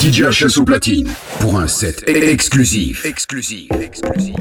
DJ au platine pour un set exclusif. Exclusif. Exclusif.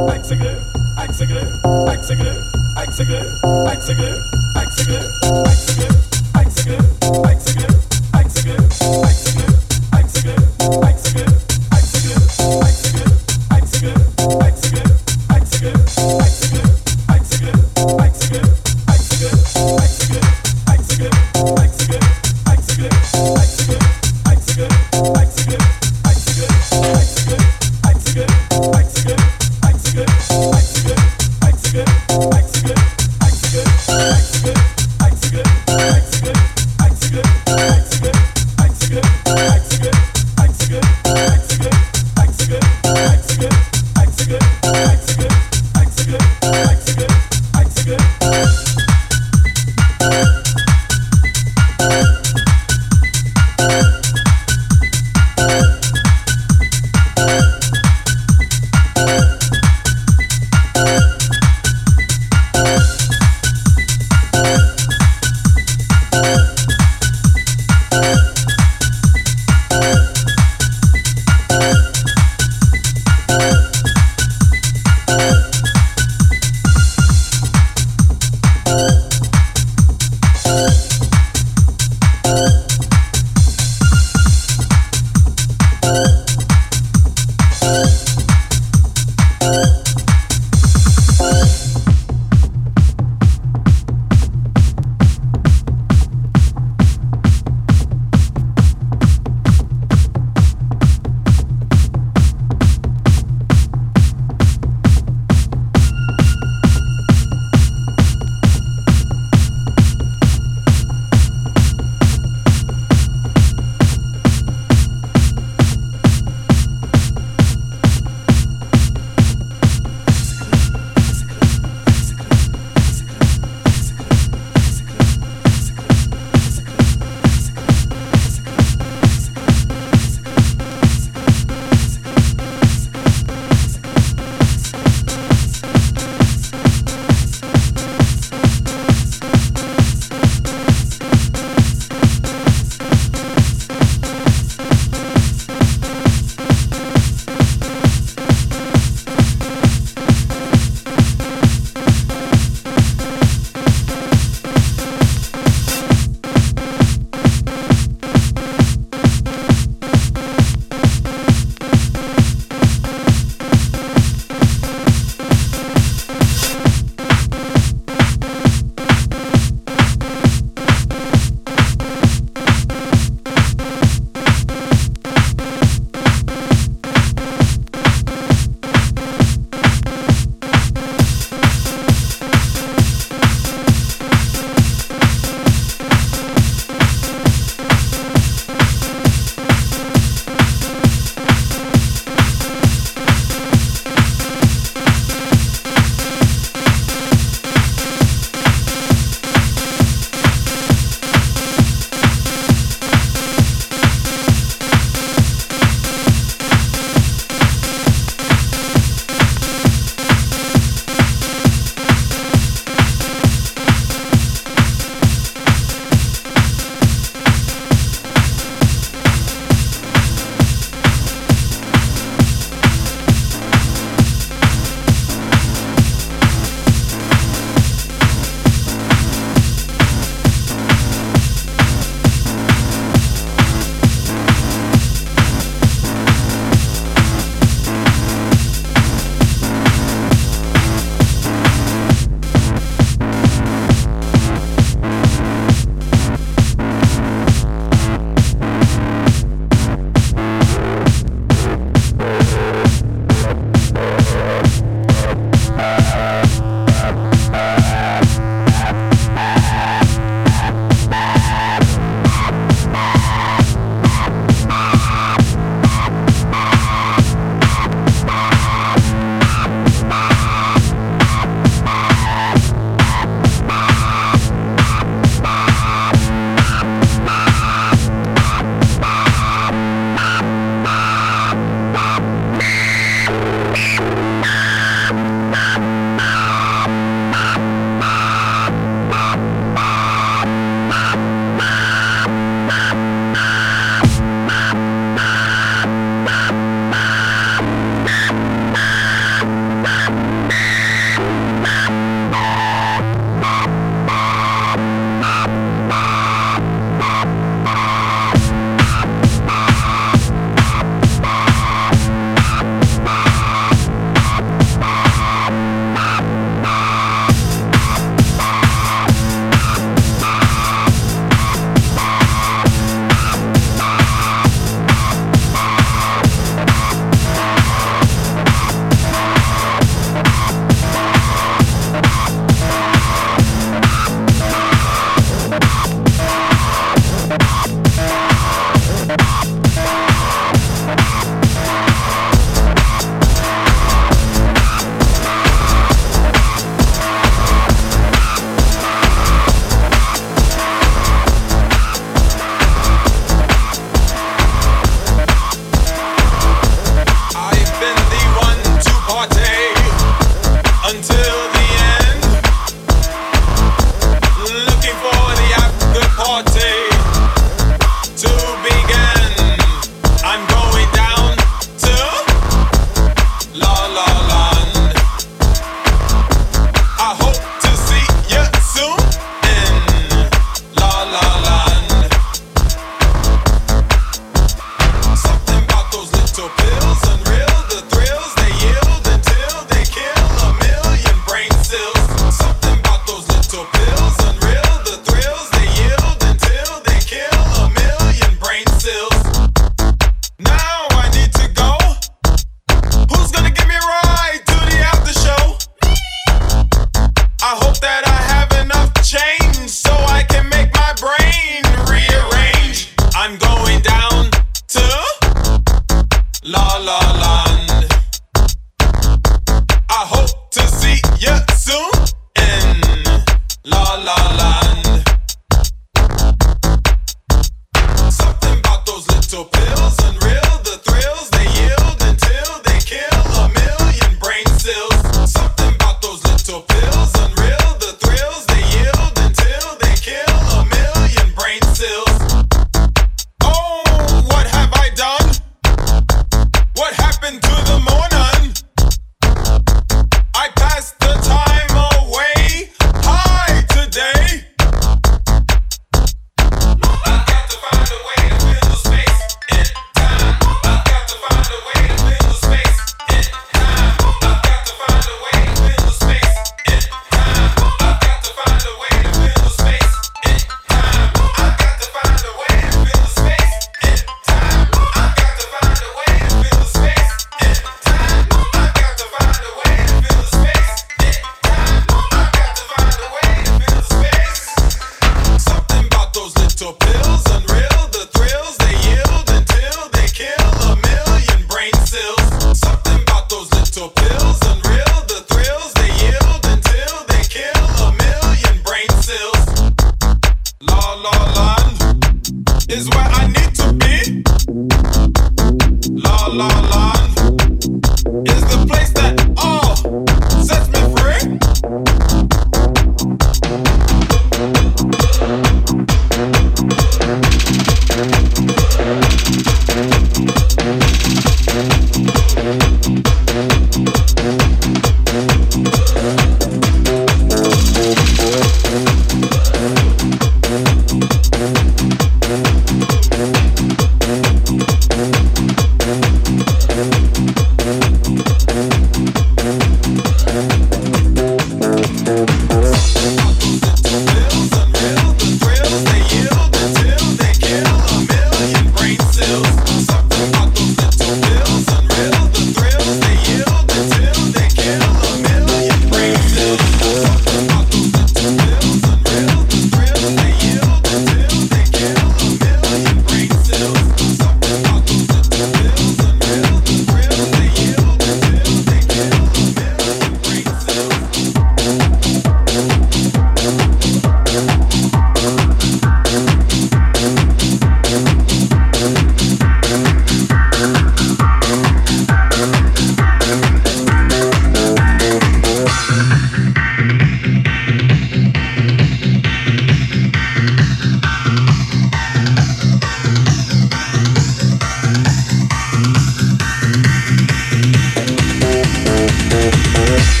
Thank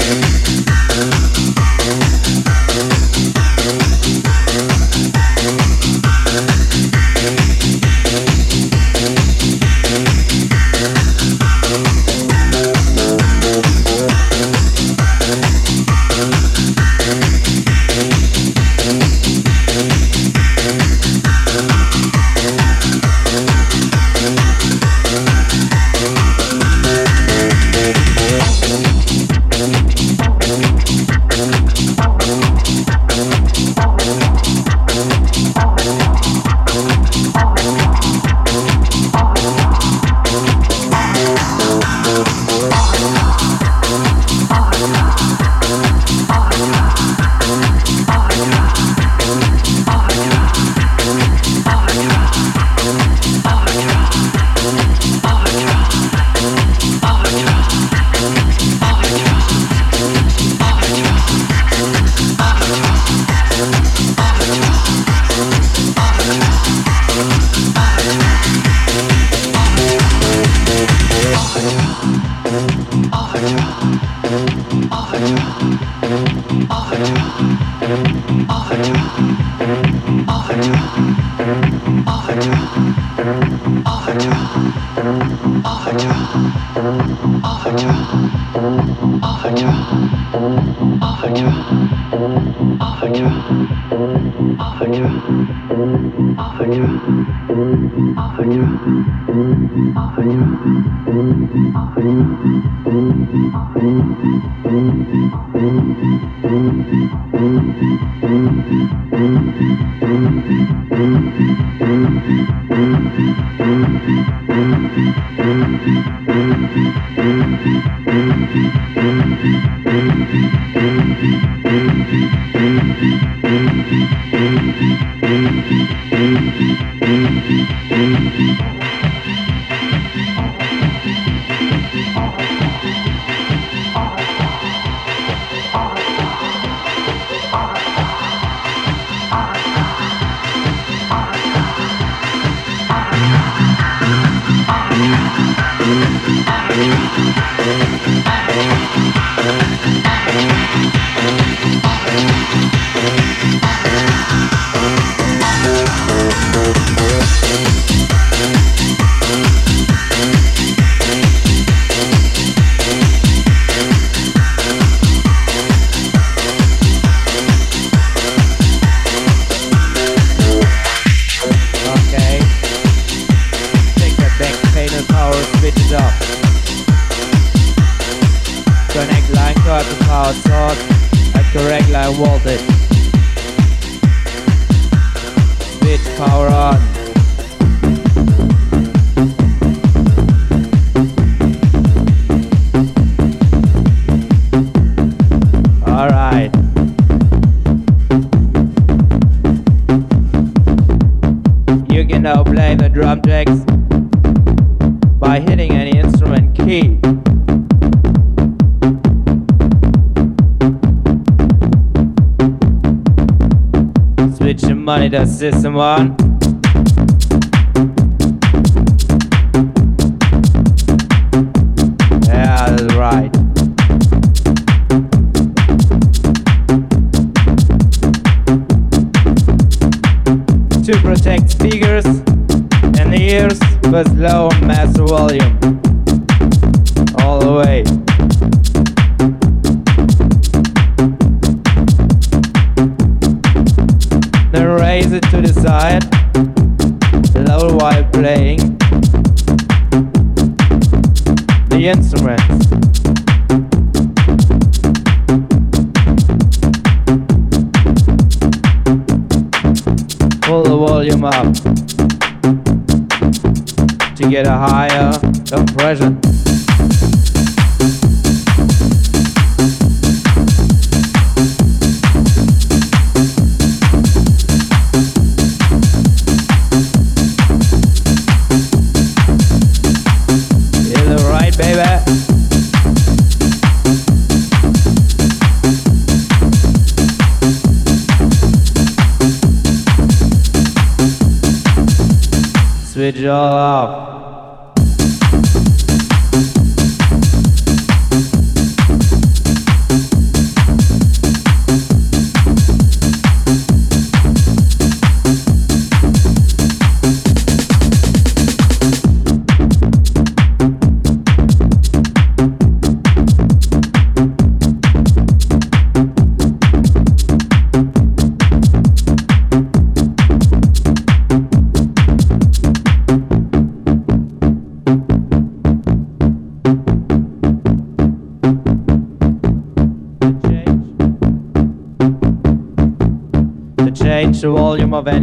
you.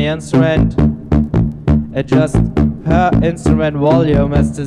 Instrument, adjust per instrument volume as desired.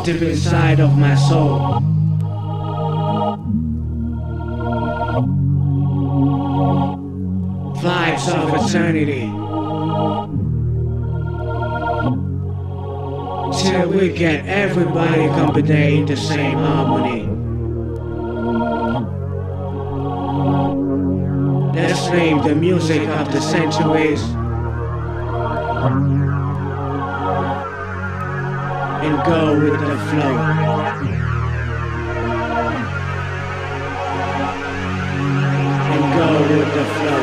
deep inside of my soul. Vibes of eternity. Till we get everybody company in the same harmony. Let's name the music of the centuries and go with the flow. And go with the flow.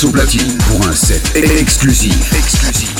Son platine pour un set exclusif. Exclusif.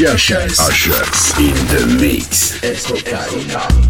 Joshes in the mix. Escocaína.